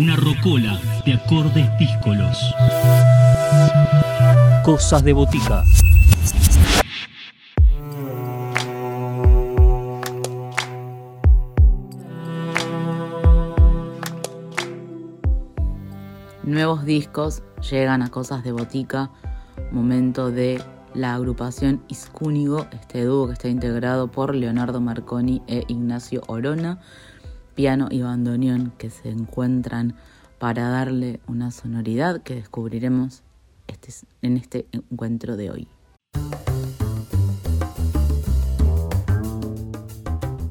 Una rocola de acordes díscolos. Cosas de botica. Nuevos discos llegan a Cosas de Botica, momento de la agrupación Iscúnigo, este dúo que está integrado por Leonardo Marconi e Ignacio Orona, piano y bandoneón que se encuentran para darle una sonoridad que descubriremos este, en este encuentro de hoy.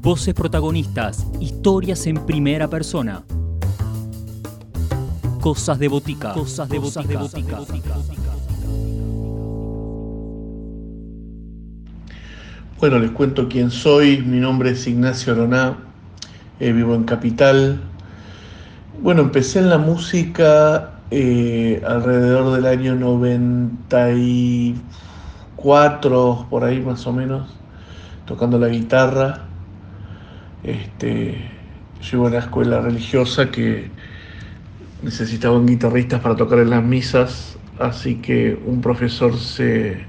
Voces protagonistas, historias en primera persona. Cosas de botica. Cosas de botica. Bueno, les cuento quién soy. Mi nombre es Ignacio Aroná. Eh, vivo en Capital. Bueno, empecé en la música eh, alrededor del año 94, por ahí más o menos, tocando la guitarra. Este, yo iba a una escuela religiosa que necesitaban guitarristas para tocar en las misas, así que un profesor se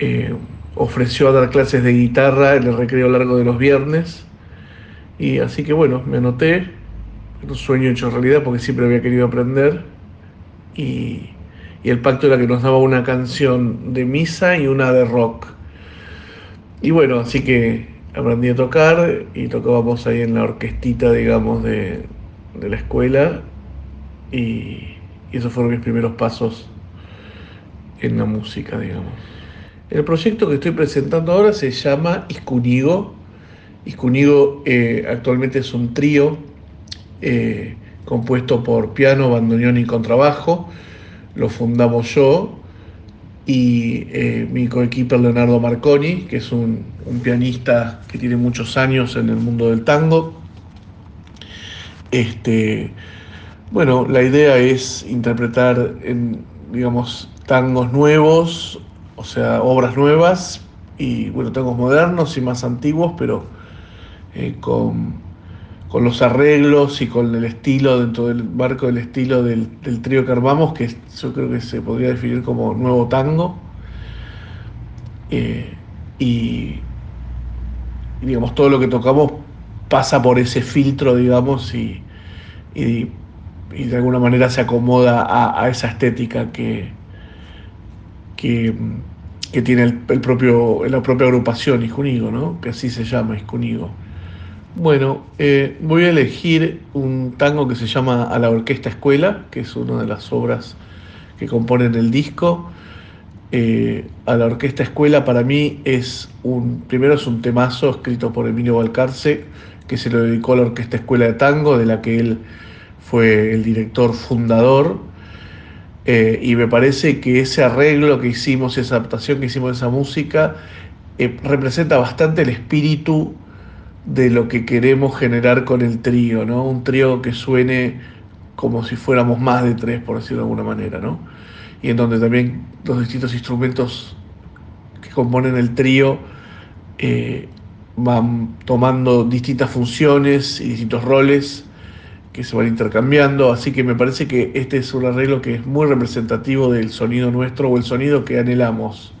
eh, ofreció a dar clases de guitarra en el recreo largo de los viernes. Y así que bueno, me anoté, un sueño hecho realidad porque siempre había querido aprender. Y, y, el pacto era que nos daba una canción de misa y una de rock. Y bueno, así que aprendí a tocar y tocábamos ahí en la orquestita, digamos, de, de la escuela. Y, esos fueron mis primeros pasos en la música, digamos. El proyecto que estoy presentando ahora se llama Iscunigo. Iscunigo eh, actualmente es un trío eh, compuesto por piano, bandoneón y contrabajo. Lo fundamos yo y eh, mi coequiper Leonardo Marconi, que es un, pianista que tiene muchos años en el mundo del tango. Este, bueno, la idea es interpretar en, digamos, tangos nuevos o sea, obras nuevas y bueno, tangos modernos y más antiguos, pero eh, con, con, los arreglos y con el estilo, dentro del marco del estilo del, del trío que armamos, que yo creo que se podría definir como nuevo tango. Eh, y, digamos, todo lo que tocamos pasa por ese filtro, digamos, y, y, de alguna manera se acomoda a, esa estética que, que, que tiene el, propio, la propia agrupación Iscunigo, ¿no? que así se llama Iscunigo. Bueno, eh, voy a elegir un tango que se llama A la Orquesta Escuela, que es una de las obras que componen el disco. Eh, a la Orquesta Escuela para mí es un, primero es un temazo escrito por Emilio Balcarce, que se lo dedicó a la Orquesta Escuela de Tango, de la que él fue el director fundador eh, y me parece que ese arreglo que hicimos, esa adaptación que hicimos de esa música, representa bastante el espíritu de lo que queremos generar con el trío, ¿no? Un trío que suene como si fuéramos más de tres, por decirlo de alguna manera, ¿no? Y en donde también los distintos instrumentos que componen el trío eh, van tomando distintas funciones y distintos roles que se van intercambiando, así que me parece que este es un arreglo que es muy representativo del sonido nuestro o el sonido que anhelamos.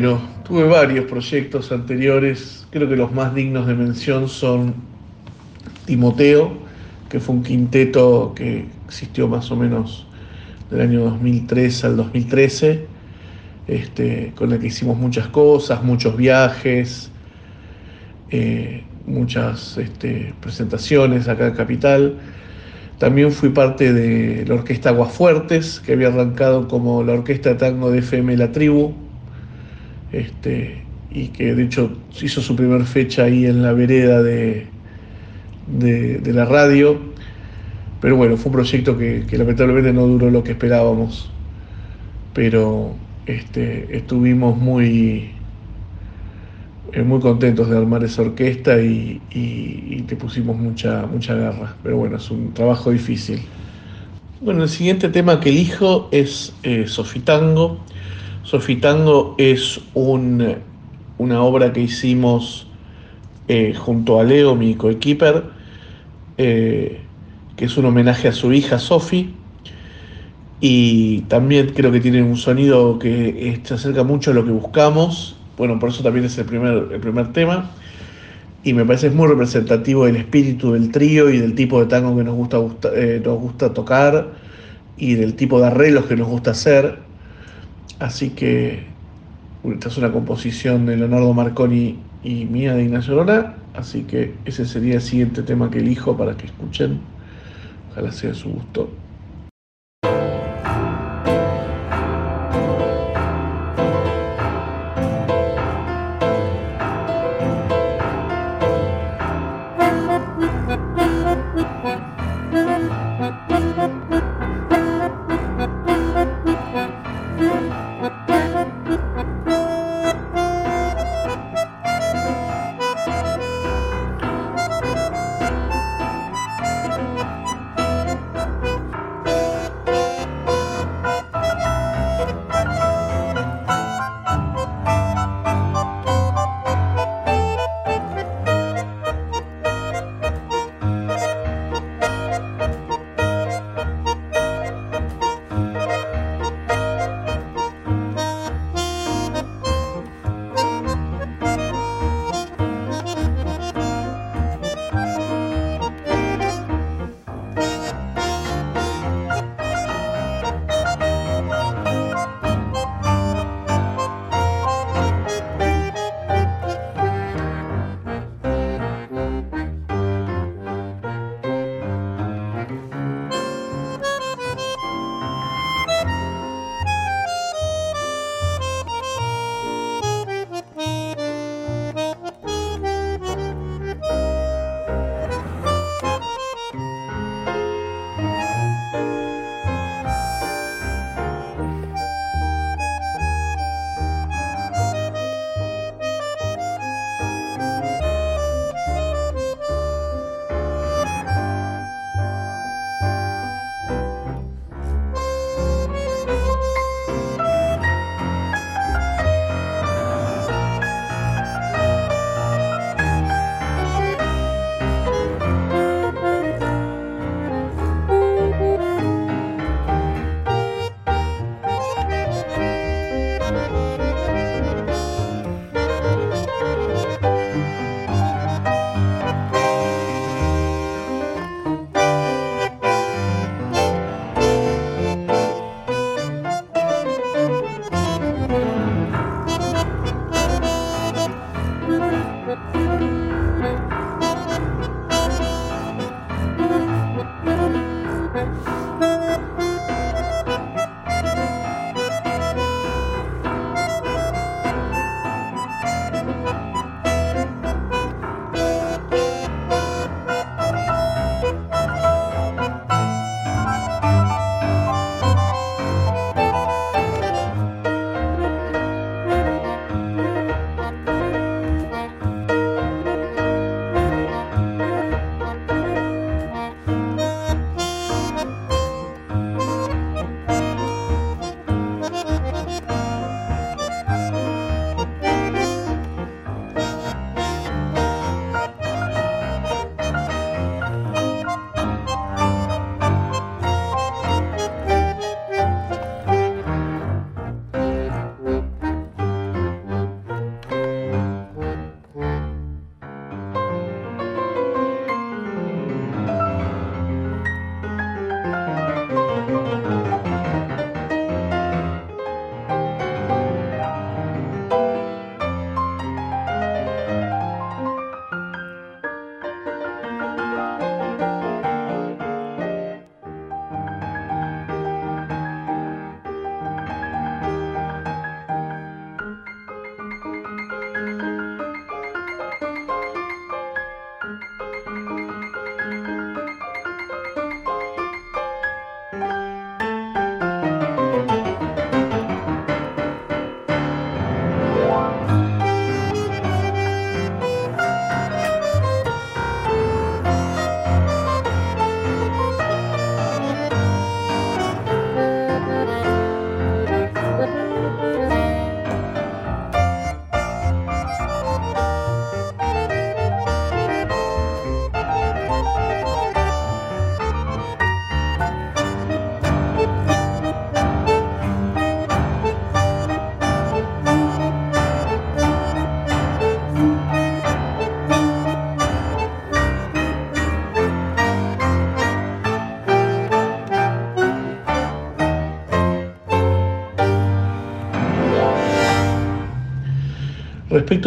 Bueno, tuve varios proyectos anteriores. Creo que los más dignos de mención son Timoteo, que fue un quinteto que existió más o menos del año 2003 al 2013, este, con el que hicimos muchas cosas, muchos viajes, eh, muchas este, presentaciones acá en Capital. También fui parte de la orquesta Aguafuertes, que había arrancado como la orquesta de tango de FM La Tribu, este, y que de hecho hizo su primer fecha ahí en la vereda de, de, la radio. Pero bueno, fue un proyecto que, lamentablemente no duró lo que esperábamos. Pero este, estuvimos muy, eh, muy contentos de armar esa orquesta y, te pusimos mucha, mucha garra. Pero bueno, es un trabajo difícil. Bueno, el siguiente tema que elijo es eh, Sofitango. Sofitango es un, una obra que hicimos eh, junto a Leo, mi coequiper, eh, que es un homenaje a su hija Sofi. Y también creo que tiene un sonido que se acerca mucho a lo que buscamos bueno, por eso también es el primer, el primer tema. Y me parece muy representativo del espíritu del trío y del tipo de tango que nos gusta, eh, nos gusta tocar y del tipo de arreglos que nos gusta hacer. Así que esta es una composición de Leonardo Marconi y mía de Ignacio Lona. Así que ese sería el siguiente tema que elijo para que escuchen. Ojalá sea de su gusto.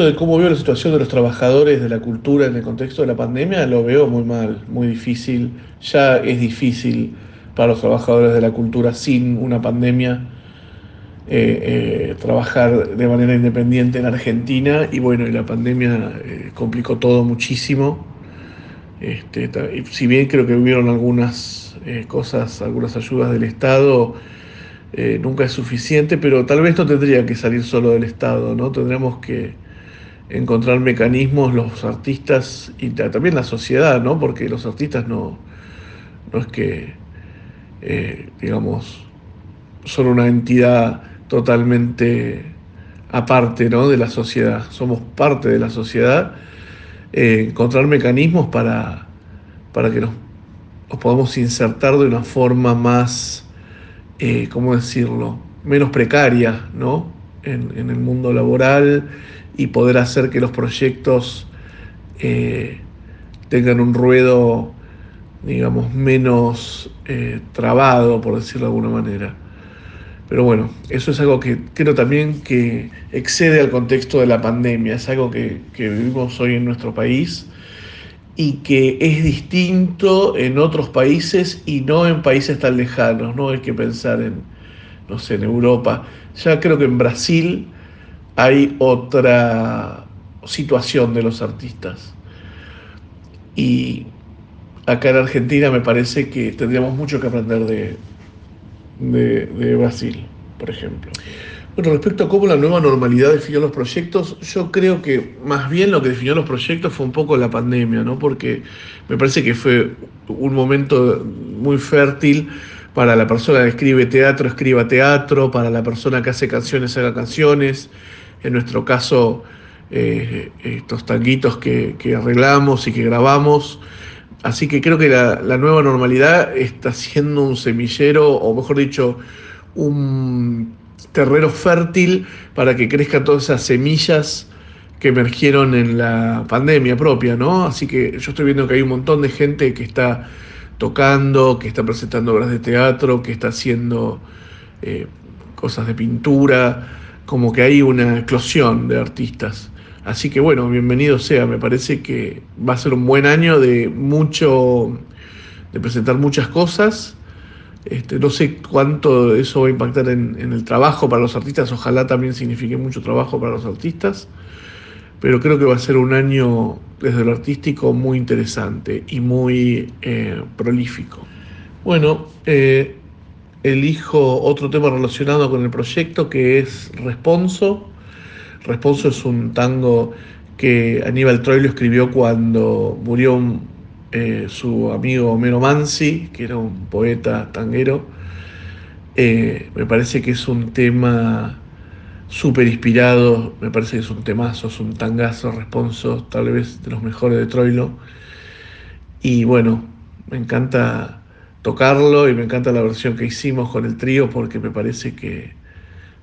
De cómo veo la situación de los trabajadores de la cultura en el contexto de la pandemia, lo veo muy mal, muy difícil. Ya es difícil para los trabajadores de la cultura sin una pandemia eh, eh, trabajar de manera independiente en Argentina y bueno, y la pandemia eh, complicó todo muchísimo. Este, si bien creo que hubieron algunas cosas, algunas ayudas del Estado, nunca es suficiente, pero tal vez no tendría que salir solo del Estado, ¿no? Tendríamos que encontrar mecanismos los artistas y también la sociedad, ¿no? Porque los artistas no, no es que, digamos, son una entidad totalmente aparte ¿no? de la sociedad, somos parte de la sociedad, eh, encontrar mecanismos para, para que nos, podamos insertar de una forma más, eh, ¿cómo decirlo?, menos precaria ¿no? En, el mundo laboral y poder hacer que los proyectos eh, tengan un ruedo, digamos, menos trabado, por decirlo de alguna manera. Pero bueno, eso es algo que creo también que excede al contexto de la pandemia, es algo que, vivimos hoy en nuestro país y que es distinto en otros países y no en países tan lejanos, no hay que pensar en, en Europa. Ya creo que en Brasil hay otra situación de los artistas. Y acá en Argentina me parece que tendríamos mucho que aprender de, de, Brasil, por ejemplo. Bueno, respecto a cómo la nueva normalidad definió los proyectos, yo creo que más bien lo que definió los proyectos fue un poco la pandemia, ¿no? Porque me parece que fue un momento muy fértil para la persona que escribe teatro, escriba teatro, para la persona que hace canciones, haga canciones. En nuestro caso, eh, estos tanguitos que, que arreglamos y que grabamos Así que creo que la, nueva normalidad está siendo un semillero, o mejor dicho, un terreno fértil para que crezcan todas esas semillas que emergieron en la pandemia propia, ¿no? Así que yo estoy viendo que hay un montón de gente que está tocando, que está presentando obras de teatro, que está haciendo eh, cosas de pintura, como que hay una eclosión de artistas. Así que bueno, bienvenido sea, me parece que va a ser un buen año de mucho, de presentar muchas cosas. Este, no sé cuánto eso va a impactar en, el trabajo para los artistas, ojalá también signifique mucho trabajo para los artistas, pero creo que va a ser un año desde lo artístico muy interesante y muy eh, prolífico. Bueno, eh, elijo otro tema relacionado con el proyecto que es Responso Responso es un tango que Aníbal Troilo escribió cuando murió eh, su amigo Homero Mansi, que era un poeta tanguero. Me parece que es un tema súper inspirado, me parece que es un temazo, es un tangazo, responso, tal vez de los mejores de Troilo. Y bueno, me encanta tocarlo y me encanta la versión que hicimos con el trío porque me parece que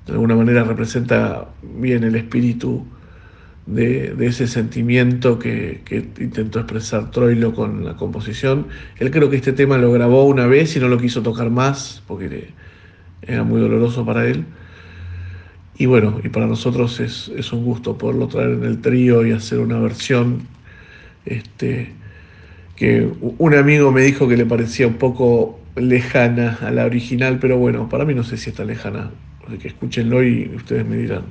de alguna manera representa bien el espíritu de, ese sentimiento que, intentó expresar Troilo con la composición. Él creo que este tema lo grabó una vez y no lo quiso tocar más porque era muy doloroso para él. Y bueno, y para nosotros es, es un gusto poderlo traer en el trío y hacer una versión este, que un amigo me dijo que le parecía un poco lejana a la original, pero bueno, para mí no sé si está lejana. Así que escúchenlo y ustedes me dirán.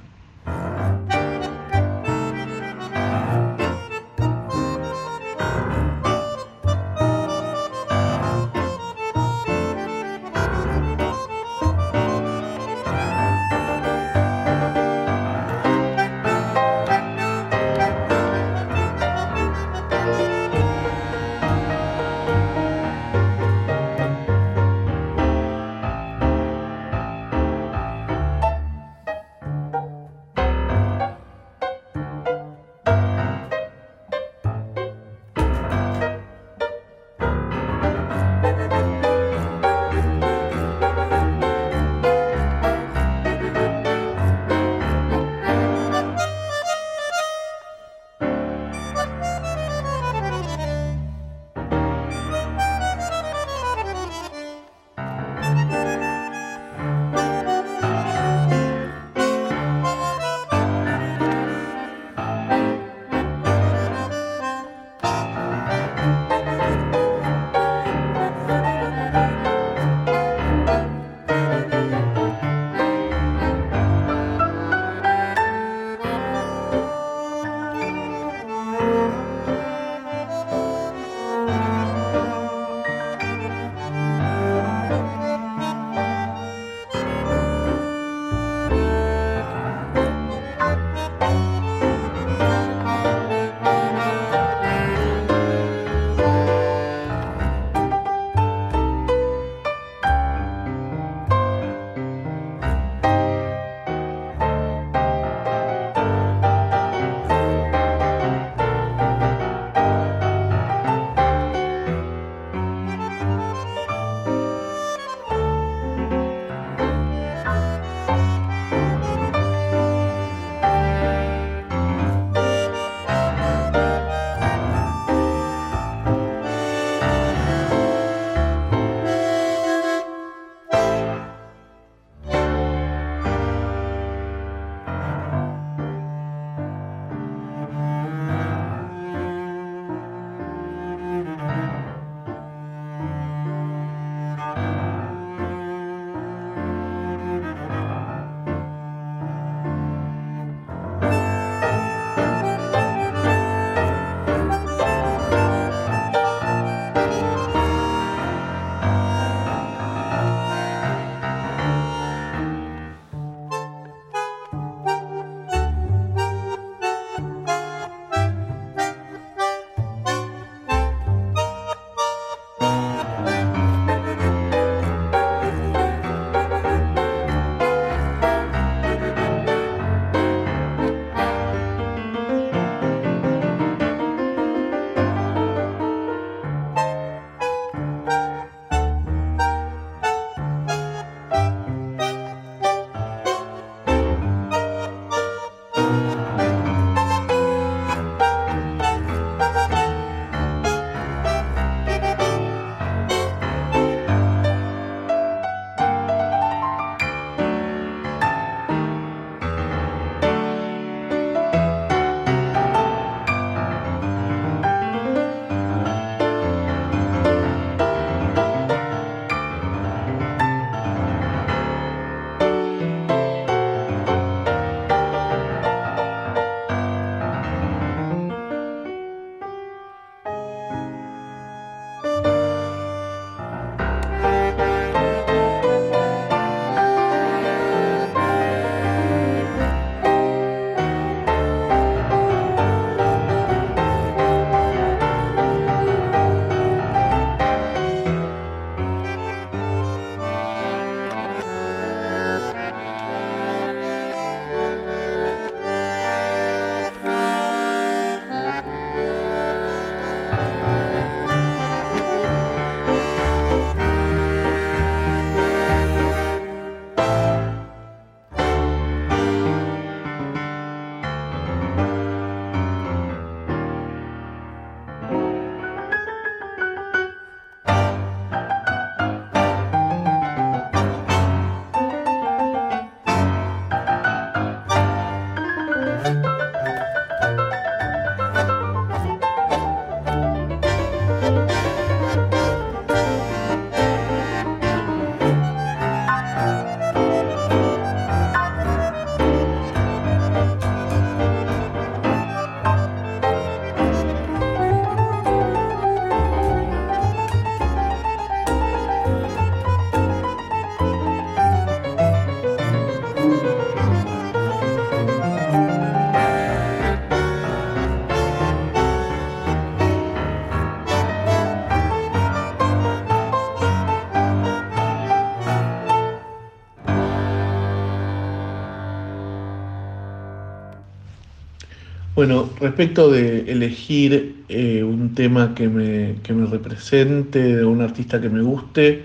Bueno, respecto de elegir eh, un tema que me, que me represente, de un artista que me guste,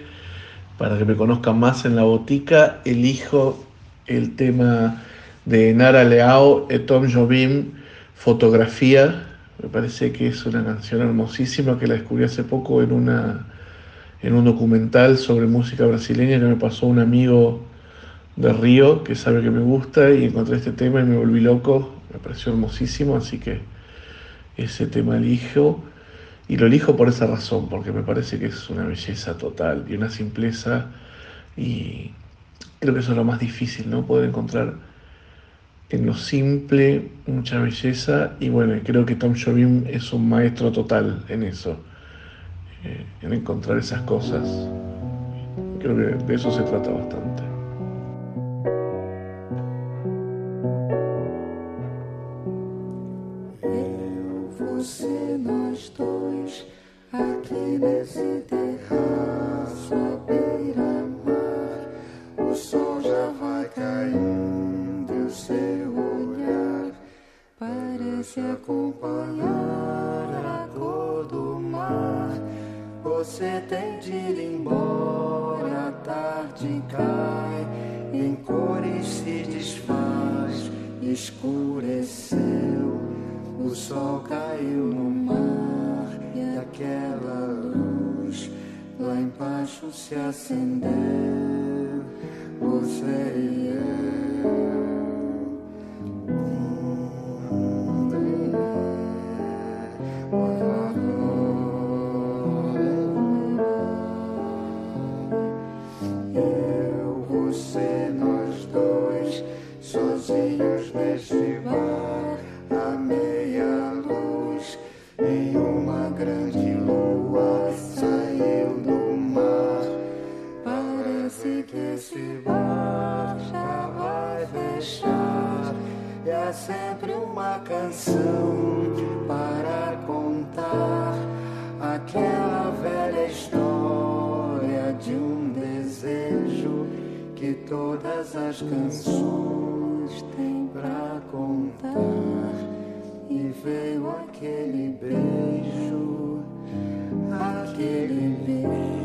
para que me conozcan más en la botica, elijo el tema de Nara Leao et Tom Jobim, Fotografía. Me parece que es una canción hermosísima que la descubrí hace poco en, una, en un documental sobre música brasileña que me pasó un amigo de Río que sabe que me gusta y encontré este tema y me volví loco. Me pareció hermosísimo, así que ese tema elijo. Y lo elijo por esa razón, porque me parece que es una belleza total y una simpleza. Y creo que eso es lo más difícil, ¿no? Poder encontrar en lo simple mucha belleza. Y bueno, creo que Tom Jobim es un maestro total en eso, eh, en encontrar esas cosas. Creo que de eso se trata bastante. deixe acompanhar a cor do mar. Você tem de ir embora, a tarde cai, em cores se desfaz, escureceu, o sol caiu no mar e aquela luz lá embaixo se acendeu. Você e eu. esse bar já vai fechar. E há sempre uma canção para contar aquela velha história de um desejo que todas as canções têm para contar. E veio aquele beijo, aquele beijo.